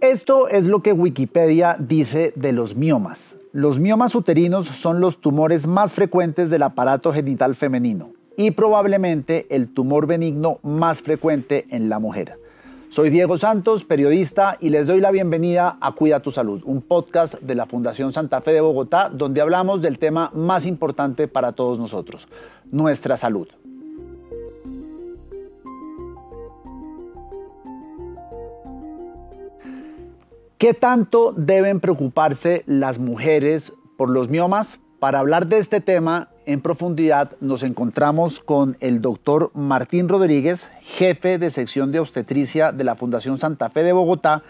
Esto es lo que Wikipedia dice de los miomas. Los miomas uterinos son los tumores más frecuentes del aparato genital femenino y probablemente el tumor benigno más frecuente en la mujer. Soy Diego Santos, periodista, y les doy la bienvenida a Cuida tu Salud, un podcast de la Fundación Santa Fe de Bogotá, donde hablamos del tema más importante para todos nosotros, nuestra salud. ¿Qué tanto deben preocuparse las mujeres por los miomas? Para hablar de este tema en profundidad nos encontramos con el doctor Martín Rodríguez, jefe de sección de obstetricia de la Fundación Santa Fe de Bogotá,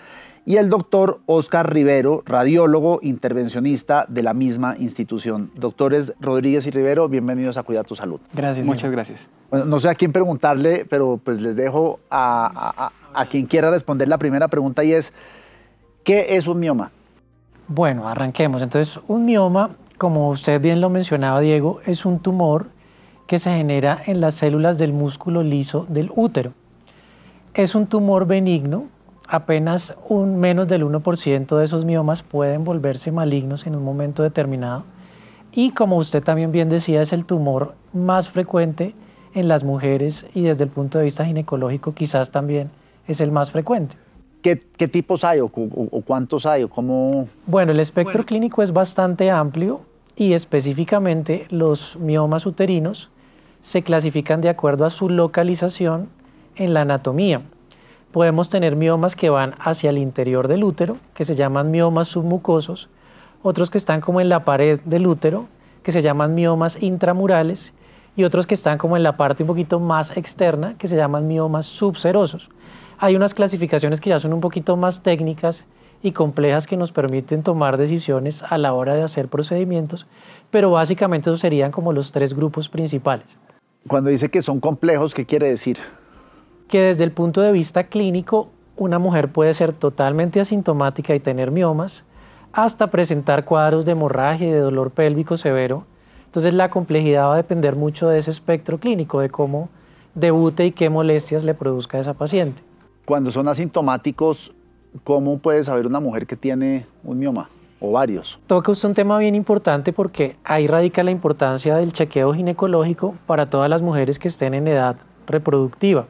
y el doctor Oscar Rivero, radiólogo intervencionista de la misma institución. Doctores Rodríguez y Rivero, bienvenidos a Cuidar tu Salud. Gracias. Muchas gracias. Bueno, no sé a quién preguntarle, pero pues les dejo a, a quien quiera responder la primera pregunta y es, ¿qué es un mioma? Bueno, arranquemos. Entonces, un mioma como usted bien lo mencionaba, Diego, es un tumor que se genera en las células del músculo liso del útero. Es un tumor benigno, apenas un menos del 1% de esos miomas pueden volverse malignos en un momento determinado. Y como usted también bien decía, es el tumor más frecuente en las mujeres y desde el punto de vista ginecológico quizás también es el más frecuente. ¿Qué, tipos hay o, cuántos hay o cómo? Bueno, el espectro clínico es bastante amplio y específicamente los miomas uterinos se clasifican de acuerdo a su localización en la anatomía. Podemos tener miomas que van hacia el interior del útero, que se llaman miomas submucosos, otros que están como en la pared del útero, que se llaman miomas intramurales, y otros que están como en la parte un poquito más externa, que se llaman miomas subserosos. Hay unas clasificaciones que ya son un poquito más técnicas y complejas que nos permiten tomar decisiones a la hora de hacer procedimientos, pero básicamente esos serían como los tres grupos principales. Cuando dice que son complejos, ¿qué quiere decir? Que desde el punto de vista clínico, una mujer puede ser totalmente asintomática y tener miomas, hasta presentar cuadros de hemorragia y de dolor pélvico severo. Entonces la complejidad va a depender mucho de ese espectro clínico, de cómo debute y qué molestias le produzca a esa paciente. Cuando son asintomáticos, ¿cómo puede saber una mujer que tiene un mioma? o varios. Toca usted un tema bien importante porque ahí radica la importancia del chequeo ginecológico para todas las mujeres que estén en edad reproductiva.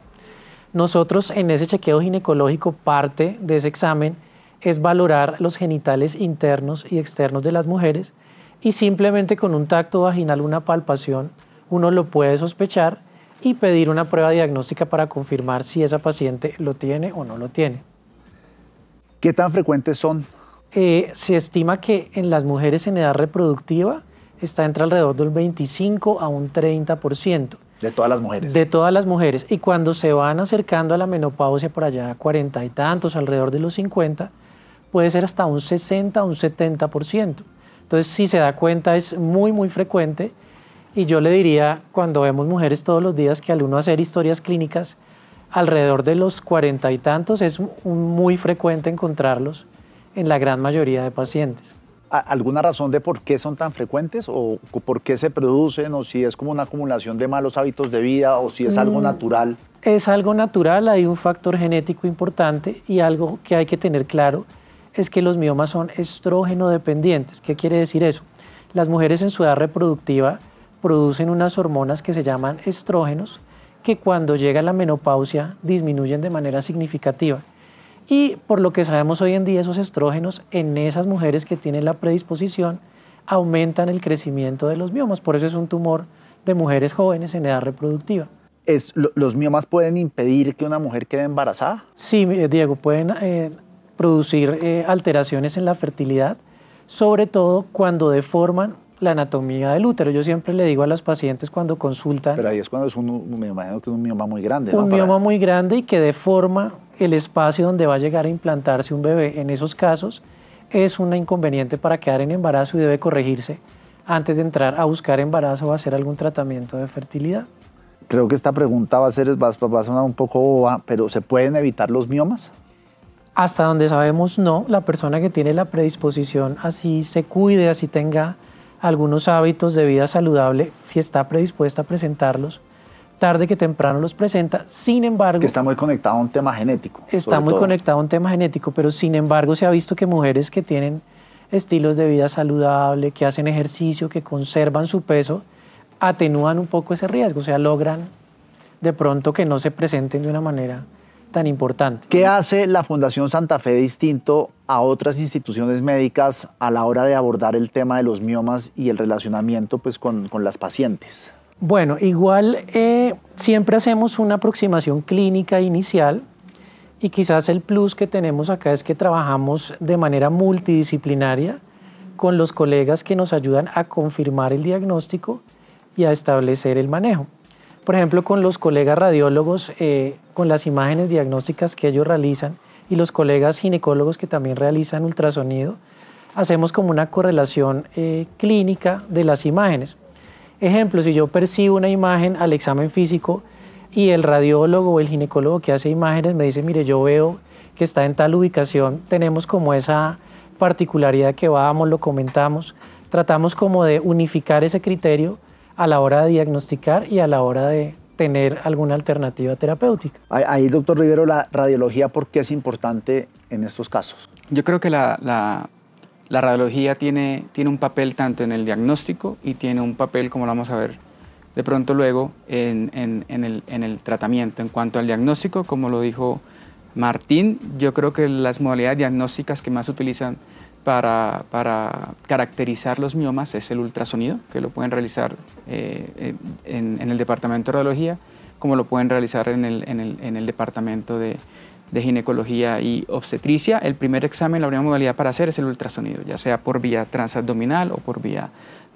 Nosotros en ese chequeo ginecológico parte de ese examen es valorar los genitales internos y externos de las mujeres y simplemente con un tacto vaginal, una palpación, uno lo puede sospechar y pedir una prueba diagnóstica para confirmar si esa paciente lo tiene o no lo tiene. ¿Qué tan frecuentes son? Eh, se estima que en las mujeres en edad reproductiva está entre alrededor del 25 a un 30%. De todas las mujeres. De todas las mujeres. Y cuando se van acercando a la menopausia por allá, 40 y tantos, alrededor de los 50, puede ser hasta un 60 o un 70%. Entonces, si se da cuenta, es muy, muy frecuente. Y yo le diría, cuando vemos mujeres todos los días, que al uno hacer historias clínicas, alrededor de los cuarenta y tantos es muy frecuente encontrarlos en la gran mayoría de pacientes. ¿Alguna razón de por qué son tan frecuentes o por qué se producen o si es como una acumulación de malos hábitos de vida o si es algo mm, natural? Es algo natural, hay un factor genético importante y algo que hay que tener claro es que los miomas son estrógeno dependientes. ¿Qué quiere decir eso? Las mujeres en su edad reproductiva producen unas hormonas que se llaman estrógenos que cuando llega la menopausia disminuyen de manera significativa. Y por lo que sabemos hoy en día, esos estrógenos en esas mujeres que tienen la predisposición aumentan el crecimiento de los miomas. Por eso es un tumor de mujeres jóvenes en edad reproductiva. Es, ¿Los miomas pueden impedir que una mujer quede embarazada? Sí, Diego, pueden eh, producir eh, alteraciones en la fertilidad, sobre todo cuando deforman la anatomía del útero. Yo siempre le digo a las pacientes cuando consultan... Pero ahí es cuando es un, me imagino que un mioma muy grande. Un mioma muy grande y que deforma el espacio donde va a llegar a implantarse un bebé. En esos casos es un inconveniente para quedar en embarazo y debe corregirse antes de entrar a buscar embarazo o hacer algún tratamiento de fertilidad. Creo que esta pregunta va a, ser, va a sonar un poco boba, pero ¿se pueden evitar los miomas? Hasta donde sabemos no, la persona que tiene la predisposición así se cuide, así tenga algunos hábitos de vida saludable, si está predispuesta a presentarlos, tarde que temprano los presenta. Sin embargo... Que está muy conectado a un tema genético. Está muy conectado a un tema genético, pero sin embargo se ha visto que mujeres que tienen estilos de vida saludable, que hacen ejercicio, que conservan su peso, atenúan un poco ese riesgo, o sea, logran de pronto que no se presenten de una manera tan importante. ¿Qué hace la Fundación Santa Fe distinto a otras instituciones médicas a la hora de abordar el tema de los miomas y el relacionamiento pues, con, las pacientes? Bueno, igual eh, siempre hacemos una aproximación clínica inicial y quizás el plus que tenemos acá es que trabajamos de manera multidisciplinaria con los colegas que nos ayudan a confirmar el diagnóstico y a establecer el manejo. Por ejemplo, con los colegas radiólogos, eh, con las imágenes diagnósticas que ellos realizan y los colegas ginecólogos que también realizan ultrasonido, hacemos como una correlación eh, clínica de las imágenes. Ejemplo, si yo percibo una imagen al examen físico y el radiólogo o el ginecólogo que hace imágenes me dice, mire, yo veo que está en tal ubicación, tenemos como esa particularidad que vamos, lo comentamos, tratamos como de unificar ese criterio a la hora de diagnosticar y a la hora de tener alguna alternativa terapéutica. Ahí, doctor Rivero, la radiología, ¿por qué es importante en estos casos? Yo creo que la, la, radiología tiene, tiene un papel tanto en el diagnóstico y tiene un papel, como lo vamos a ver de pronto luego, en, en, en, el, en el tratamiento. En cuanto al diagnóstico, como lo dijo Martín, yo creo que las modalidades diagnósticas que más se utilizan para, para, caracterizar los miomas es el ultrasonido, que lo pueden realizar eh, en, en, el departamento de radiología, como lo pueden realizar en el, en el, en el departamento de, de, ginecología y obstetricia. El primer examen, la primera modalidad para hacer es el ultrasonido, ya sea por vía transabdominal o por vía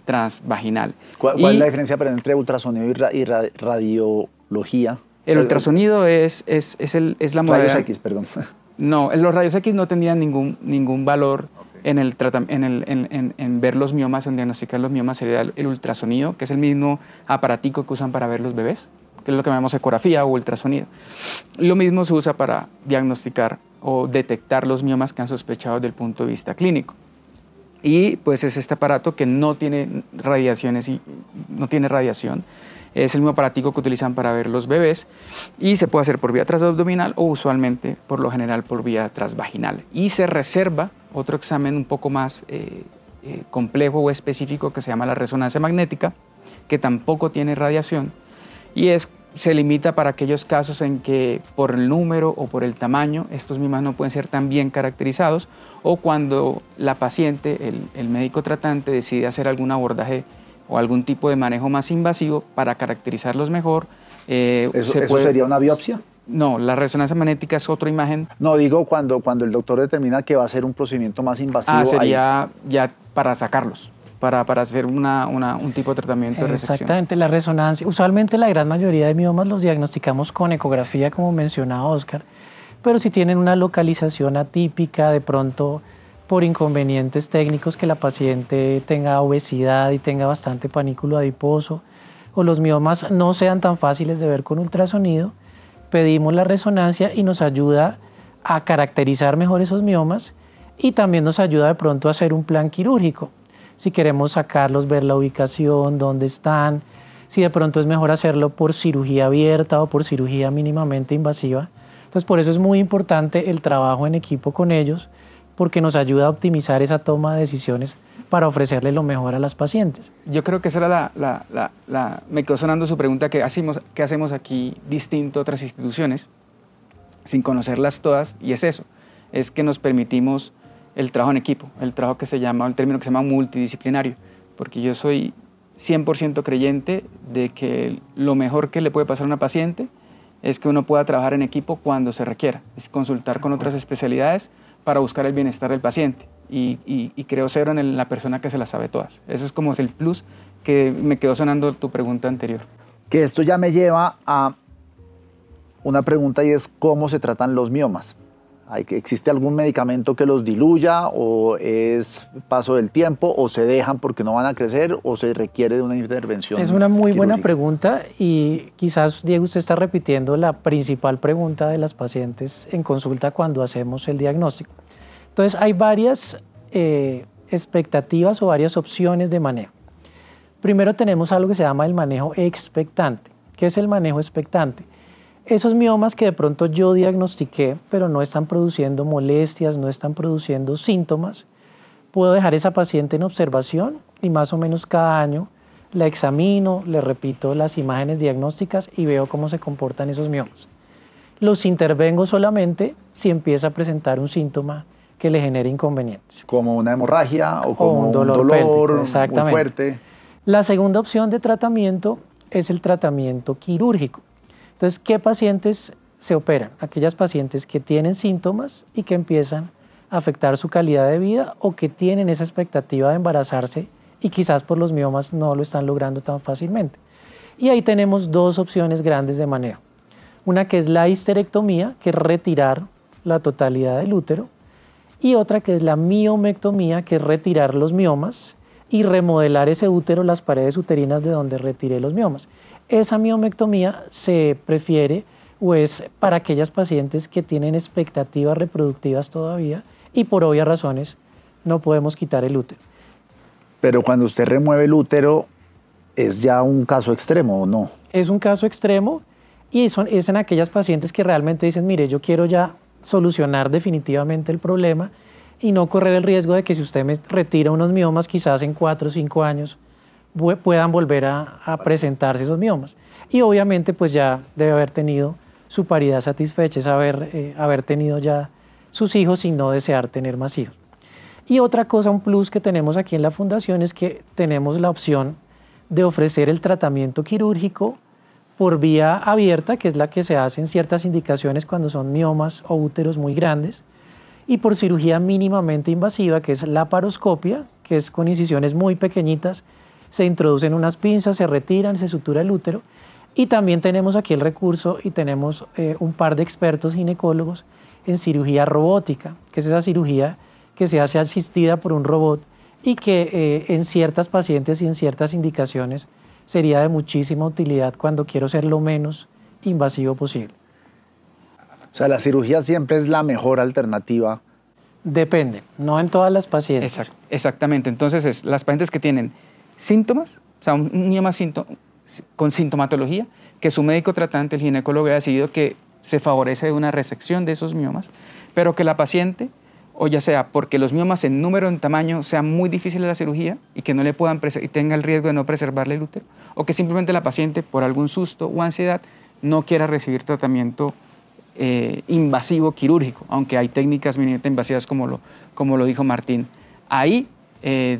transvaginal. ¿Cuál, es la diferencia entre ultrasonido y, radiología? El ultrasonido es, es, es, el, es la modalidad... Rayos X, perdón. No, los rayos X no tendrían ningún, ningún valor en, el, en, el, en, en, ver los miomas, en diagnosticar los miomas, sería el, ultrasonido, que es el mismo aparatico que usan para ver los bebés, que es lo que llamamos ecografía o ultrasonido. Lo mismo se usa para diagnosticar o detectar los miomas que han sospechado desde el punto de vista clínico. Y pues es este aparato que no tiene radiaciones y no tiene radiación. Es el mismo aparatico que utilizan para ver los bebés y se puede hacer por vía transabdominal o usualmente por lo general por vía transvaginal. Y se reserva otro examen un poco más eh, eh, complejo o específico que se llama la resonancia magnética, que tampoco tiene radiación y es, se limita para aquellos casos en que por el número o por el tamaño estos mismos no pueden ser tan bien caracterizados o cuando la paciente, el, el médico tratante decide hacer algún abordaje o algún tipo de manejo más invasivo para caracterizarlos mejor. Eh, ¿Eso, sería una biopsia? No, la resonancia magnética es otra imagen. No, digo cuando, cuando el doctor determina que va a ser un procedimiento más invasivo. Ah, sería ya para sacarlos, para, para hacer una, una, un tipo de tratamiento de resección. Exactamente, la resonancia. Usualmente la gran mayoría de miomas los diagnosticamos con ecografía, como mencionaba Oscar, pero si tienen una localización atípica, de pronto por inconvenientes técnicos que la paciente tenga obesidad y tenga bastante panículo adiposo, o los miomas no sean tan fáciles de ver con ultrasonido, pedimos la resonancia y nos ayuda a caracterizar mejor esos miomas y también nos ayuda de pronto a hacer un plan quirúrgico. Si queremos sacarlos, ver la ubicación, dónde están, si de pronto es mejor hacerlo por cirugía abierta o por cirugía mínimamente invasiva. Entonces por eso es muy importante el trabajo en equipo con ellos, porque nos ayuda a optimizar esa toma de decisiones para ofrecerle lo mejor a las pacientes. Yo creo que esa era la, la, la, me quedó sonando su pregunta, ¿qué hacemos, qué hacemos aquí distinto a otras instituciones sin conocerlas todas? Y es eso, es que nos permitimos el trabajo en equipo, el trabajo que se llama, el término que se llama multidisciplinario, porque yo soy 100% creyente de que lo mejor que le puede pasar a una paciente es que uno pueda trabajar en equipo cuando se requiera, es consultar con otras especialidades para buscar el bienestar del paciente y, creo ser en la persona que se las sabe todas. Eso es como el plus que me quedó sonando tu pregunta anterior. Que esto ya me lleva a una pregunta y es cómo se tratan los miomas. ¿Existe algún medicamento que los diluya o es paso del tiempo o se dejan porque no van a crecer o se requiere de una intervención? Es una muy buena pregunta y quizás Diego usted está repitiendo la principal pregunta de las pacientes en consulta cuando hacemos el diagnóstico. Entonces hay varias eh, expectativas o varias opciones de manejo. Primero tenemos algo que se llama el manejo expectante. ¿Qué es el manejo expectante? Esos miomas que de pronto yo diagnostiqué, pero no están produciendo molestias, no están produciendo síntomas, puedo dejar esa paciente en observación y más o menos cada año la examino, le repito las imágenes diagnósticas y veo cómo se comportan esos miomas. Los intervengo solamente si empieza a presentar un síntoma que le genere inconvenientes. Como una hemorragia o como un dolor, muy fuerte. La segunda opción de tratamiento es el tratamiento quirúrgico. Entonces, ¿qué pacientes se operan? Aquellas pacientes que tienen síntomas y que empiezan a afectar su calidad de vida o que tienen esa expectativa de embarazarse y quizás por los miomas no lo están logrando tan fácilmente. Y ahí tenemos dos opciones grandes de manejo. Una que es la histerectomía, que es retirar la totalidad del útero, y otra que es la miomectomía, que es retirar los miomas y remodelar ese útero, las paredes uterinas de donde retiré los miomas. Esa miomectomía se prefiere o es para aquellas pacientes que tienen expectativas reproductivas todavía y por obvias razones no podemos quitar el útero. Pero cuando usted remueve el útero, ¿es ya un caso extremo o no? Es un caso extremo y son, es en aquellas pacientes que realmente dicen, mire, yo quiero ya solucionar definitivamente el problema y no correr el riesgo de que si usted me retira unos miomas, quizás en cuatro o cinco años puedan volver a, presentarse esos miomas. Y obviamente pues ya debe haber tenido su paridad satisfecha, es haber, eh, haber tenido ya sus hijos y no desear tener más hijos. Y otra cosa, un plus que tenemos aquí en la fundación es que tenemos la opción de ofrecer el tratamiento quirúrgico por vía abierta, que es la que se hace en ciertas indicaciones cuando son miomas o úteros muy grandes, y por cirugía mínimamente invasiva, que es la paroscopia, que es con incisiones muy pequeñitas, se introducen unas pinzas, se retiran, se sutura el útero, y también tenemos aquí el recurso y tenemos eh, un par de expertos ginecólogos en cirugía robótica, que es esa cirugía que se hace asistida por un robot y que eh, en ciertas pacientes y en ciertas indicaciones sería de muchísima utilidad cuando quiero ser lo menos invasivo posible. O sea, la cirugía siempre es la mejor alternativa. Depende, no en todas las pacientes. exactamente, entonces es las pacientes que tienen síntomas, o sea, un mioma con sintomatología, que su médico tratante, el ginecólogo, ha decidido que se favorece de una resección de esos miomas, pero que la paciente o ya sea porque los miomas en número, en tamaño, sea muy difícil la cirugía y que no le puedan y tenga el riesgo de no preservarle el útero, o que simplemente la paciente, por algún susto o ansiedad, no quiera recibir tratamiento eh, invasivo quirúrgico, aunque hay técnicas mínimamente invasivas como lo, como lo dijo Martín. Ahí eh,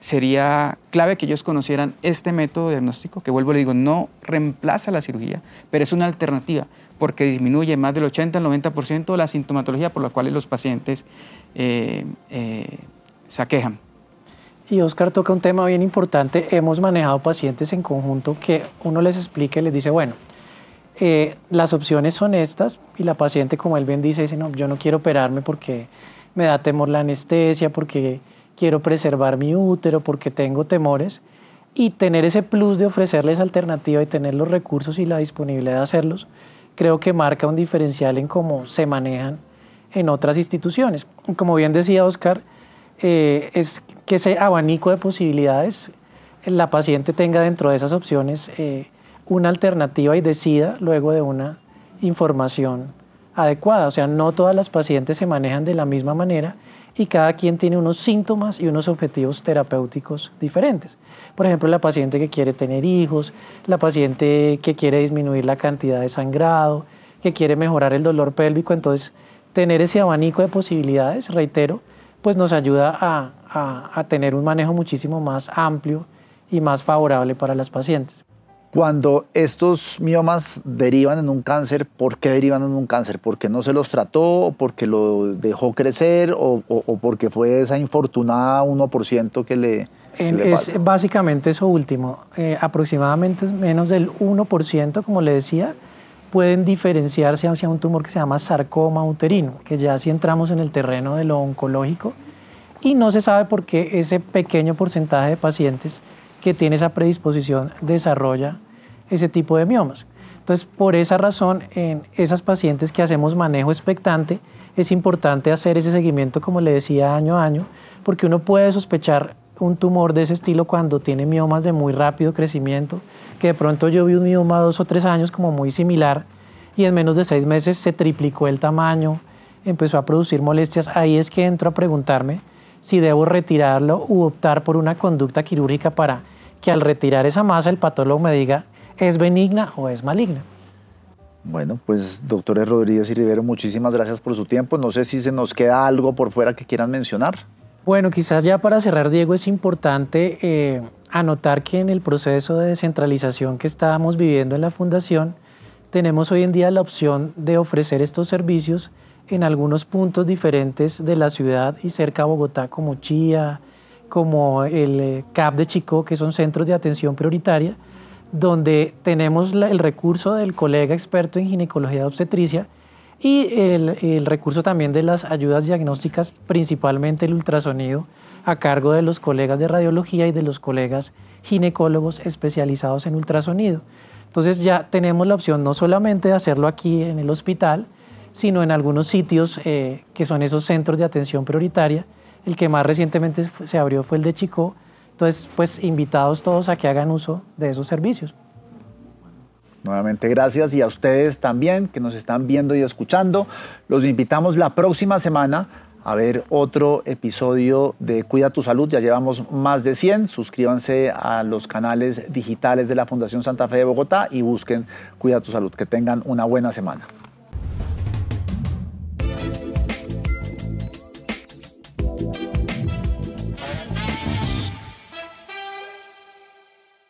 sería clave que ellos conocieran este método diagnóstico, que vuelvo le digo, no reemplaza la cirugía, pero es una alternativa, porque disminuye más del 80 al 90% la sintomatología por la cual los pacientes eh, eh, se aquejan. Y Oscar toca un tema bien importante. Hemos manejado pacientes en conjunto que uno les explica y les dice, bueno, eh, las opciones son estas y la paciente, como él bien dice, dice, no, yo no quiero operarme porque me da temor la anestesia, porque quiero preservar mi útero porque tengo temores y tener ese plus de ofrecerles alternativa y tener los recursos y la disponibilidad de hacerlos, creo que marca un diferencial en cómo se manejan en otras instituciones. Como bien decía Oscar, eh, es que ese abanico de posibilidades la paciente tenga dentro de esas opciones eh, una alternativa y decida luego de una información adecuada. O sea, no todas las pacientes se manejan de la misma manera y cada quien tiene unos síntomas y unos objetivos terapéuticos diferentes. Por ejemplo, la paciente que quiere tener hijos, la paciente que quiere disminuir la cantidad de sangrado, que quiere mejorar el dolor pélvico. Entonces, tener ese abanico de posibilidades, reitero, pues nos ayuda a, a tener un manejo muchísimo más amplio y más favorable para las pacientes. Cuando estos miomas derivan en un cáncer, ¿por qué derivan en un cáncer? ¿Porque no se los trató, porque lo dejó crecer o, porque fue esa infortunada 1% que le, Es básicamente eso último. Eh, aproximadamente menos del 1%, como le decía, pueden diferenciarse hacia un tumor que se llama sarcoma uterino, que ya si entramos en el terreno de lo oncológico, y no se sabe por qué ese pequeño porcentaje de pacientes que tiene esa predisposición desarrolla ese tipo de miomas. Entonces, por esa razón, en esas pacientes que hacemos manejo expectante, es importante hacer ese seguimiento, como le decía, año a año, porque uno puede sospechar un tumor de ese estilo cuando tiene miomas de muy rápido crecimiento, que de pronto yo vi un mioma dos o tres años como muy similar y en menos de seis meses se triplicó el tamaño, empezó a producir molestias, ahí es que entro a preguntarme si debo retirarlo u optar por una conducta quirúrgica para que al retirar esa masa el patólogo me diga es benigna o es maligna. Bueno, pues doctores Rodríguez y Rivero, muchísimas gracias por su tiempo. No sé si se nos queda algo por fuera que quieran mencionar. Bueno, quizás ya para cerrar, Diego, es importante eh, anotar que en el proceso de descentralización que estábamos viviendo en la Fundación, tenemos hoy en día la opción de ofrecer estos servicios en algunos puntos diferentes de la ciudad y cerca a Bogotá, como Chía, como el eh, CAP de Chico, que son centros de atención prioritaria, donde tenemos el recurso del colega experto en ginecología de obstetricia y el, recurso también de las ayudas diagnósticas, principalmente el ultrasonido, a cargo de los colegas de radiología y de los colegas ginecólogos especializados en ultrasonido. Entonces ya tenemos la opción no solamente de hacerlo aquí en el hospital, sino en algunos sitios eh, que son esos centros de atención prioritaria. El que más recientemente se abrió fue el de Chico. Entonces, pues invitados todos a que hagan uso de esos servicios. Nuevamente gracias y a ustedes también que nos están viendo y escuchando. Los invitamos la próxima semana a ver otro episodio de Cuida tu Salud. Ya llevamos más de 100. Suscríbanse a los canales digitales de la Fundación Santa Fe de Bogotá y busquen Cuida tu Salud. Que tengan una buena semana.